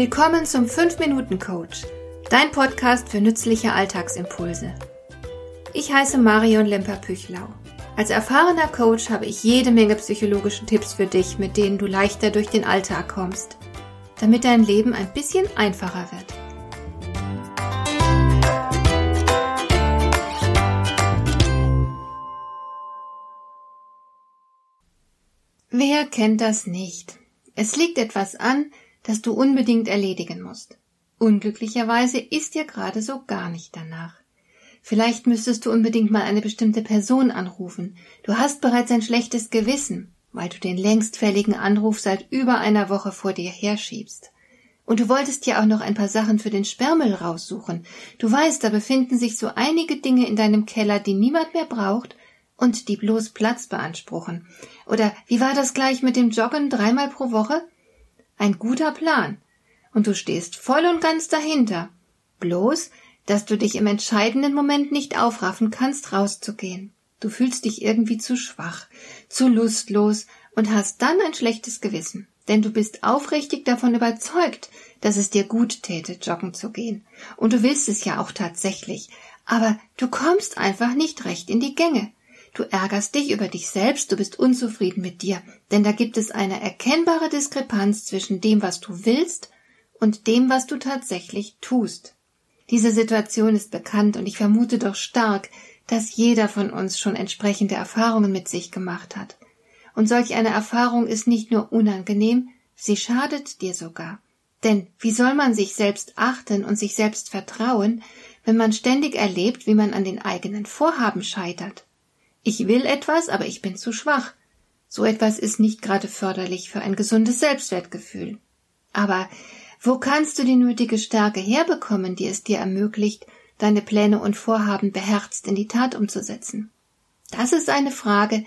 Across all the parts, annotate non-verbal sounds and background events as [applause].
Willkommen zum 5-Minuten-Coach, dein Podcast für nützliche Alltagsimpulse. Ich heiße Marion Lemper-Püchlau. Als erfahrener Coach habe ich jede Menge psychologische Tipps für dich, mit denen du leichter durch den Alltag kommst, damit dein Leben ein bisschen einfacher wird. Wer kennt das nicht? Es liegt etwas an, das du unbedingt erledigen musst. Unglücklicherweise ist dir gerade so gar nicht danach. Vielleicht müsstest du unbedingt mal eine bestimmte Person anrufen. Du hast bereits ein schlechtes Gewissen, weil du den längst fälligen Anruf seit über einer Woche vor dir herschiebst. Und du wolltest ja auch noch ein paar Sachen für den Sperrmüll raussuchen. Du weißt, da befinden sich so einige Dinge in deinem Keller, die niemand mehr braucht und die bloß Platz beanspruchen. Oder wie war das gleich mit dem Joggen dreimal pro Woche? Ein guter Plan. Und du stehst voll und ganz dahinter. Bloß, dass du dich im entscheidenden Moment nicht aufraffen kannst, rauszugehen. Du fühlst dich irgendwie zu schwach, zu lustlos und hast dann ein schlechtes Gewissen. Denn du bist aufrichtig davon überzeugt, dass es dir gut täte, joggen zu gehen. Und du willst es ja auch tatsächlich. Aber du kommst einfach nicht recht in die Gänge. Du ärgerst dich über dich selbst, du bist unzufrieden mit dir, denn da gibt es eine erkennbare Diskrepanz zwischen dem, was du willst und dem, was du tatsächlich tust. Diese Situation ist bekannt und ich vermute doch stark, dass jeder von uns schon entsprechende Erfahrungen mit sich gemacht hat. Und solch eine Erfahrung ist nicht nur unangenehm, sie schadet dir sogar. Denn wie soll man sich selbst achten und sich selbst vertrauen, wenn man ständig erlebt, wie man an den eigenen Vorhaben scheitert? Ich will etwas, aber ich bin zu schwach. So etwas ist nicht gerade förderlich für ein gesundes Selbstwertgefühl. Aber wo kannst du die nötige Stärke herbekommen, die es dir ermöglicht, deine Pläne und Vorhaben beherzt in die Tat umzusetzen? Das ist eine Frage,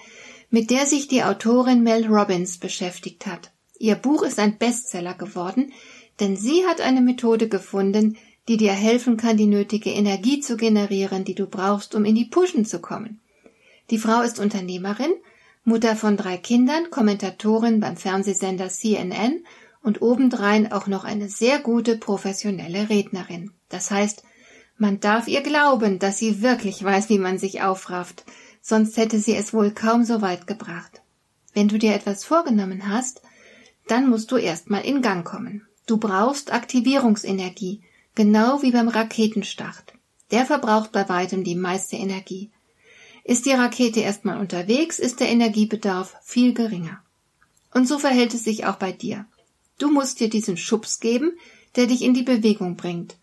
mit der sich die Autorin Mel Robbins beschäftigt hat. Ihr Buch ist ein Bestseller geworden, denn sie hat eine Methode gefunden, die dir helfen kann, die nötige Energie zu generieren, die du brauchst, um in die Pushen zu kommen. Die Frau ist Unternehmerin, Mutter von drei Kindern, Kommentatorin beim Fernsehsender CNN und obendrein auch noch eine sehr gute professionelle Rednerin. Das heißt, man darf ihr glauben, dass sie wirklich weiß, wie man sich aufrafft, sonst hätte sie es wohl kaum so weit gebracht. Wenn du dir etwas vorgenommen hast, dann musst du erstmal in Gang kommen. Du brauchst Aktivierungsenergie, genau wie beim Raketenstart. Der verbraucht bei weitem die meiste Energie. Ist die Rakete erstmal unterwegs, ist der Energiebedarf viel geringer. Und so verhält es sich auch bei dir. Du musst dir diesen Schubs geben, der dich in die Bewegung bringt.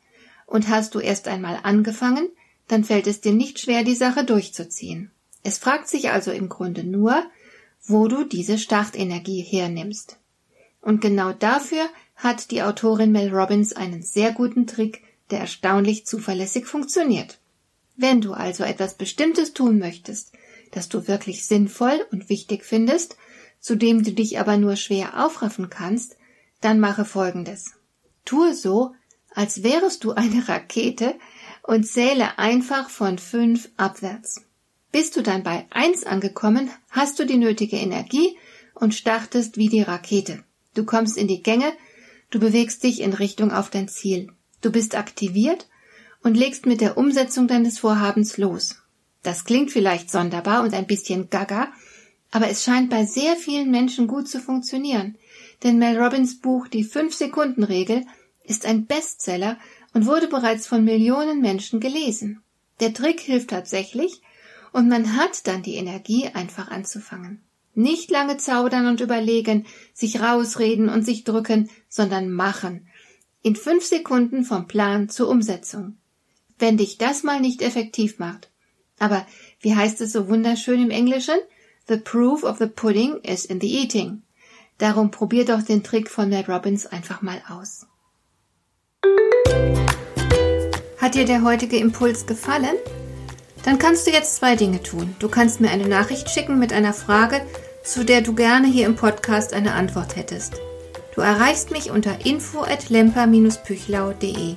Und hast du erst einmal angefangen, dann fällt es dir nicht schwer, die Sache durchzuziehen. Es fragt sich also im Grunde nur, wo du diese Startenergie hernimmst. Und genau dafür hat die Autorin Mel Robbins einen sehr guten Trick, der erstaunlich zuverlässig funktioniert. Wenn du also etwas Bestimmtes tun möchtest, das du wirklich sinnvoll und wichtig findest, zu dem du dich aber nur schwer aufraffen kannst, dann mache Folgendes. Tue so, als wärest du eine [laughs] Rakete und zähle einfach von fünf abwärts. Bist du dann bei eins angekommen, hast du die nötige Energie und startest wie die Rakete. Du kommst in die Gänge, du bewegst dich in Richtung auf dein Ziel. Du bist aktiviert und legst mit der Umsetzung deines Vorhabens los. Das klingt vielleicht sonderbar und ein bisschen gaga, aber es scheint bei sehr vielen Menschen gut zu funktionieren, denn Mel Robbins Buch Die Fünf-Sekunden-Regel ist ein Bestseller und wurde bereits von Millionen Menschen gelesen. Der Trick hilft tatsächlich und man hat dann die Energie, einfach anzufangen. Nicht lange zaudern und überlegen, sich rausreden und sich drücken, sondern machen. In fünf Sekunden vom Plan zur Umsetzung wenn dich das mal nicht effektiv macht. Aber wie heißt es so wunderschön im Englischen? The proof of the pudding is in the eating. Darum probier doch den Trick von Mel Robbins einfach mal aus. Hat dir der heutige Impuls gefallen? Dann kannst du jetzt zwei Dinge tun. Du kannst mir eine Nachricht schicken mit einer Frage, zu der du gerne hier im Podcast eine Antwort hättest. Du erreichst mich unter info at lemper-püchlau.de.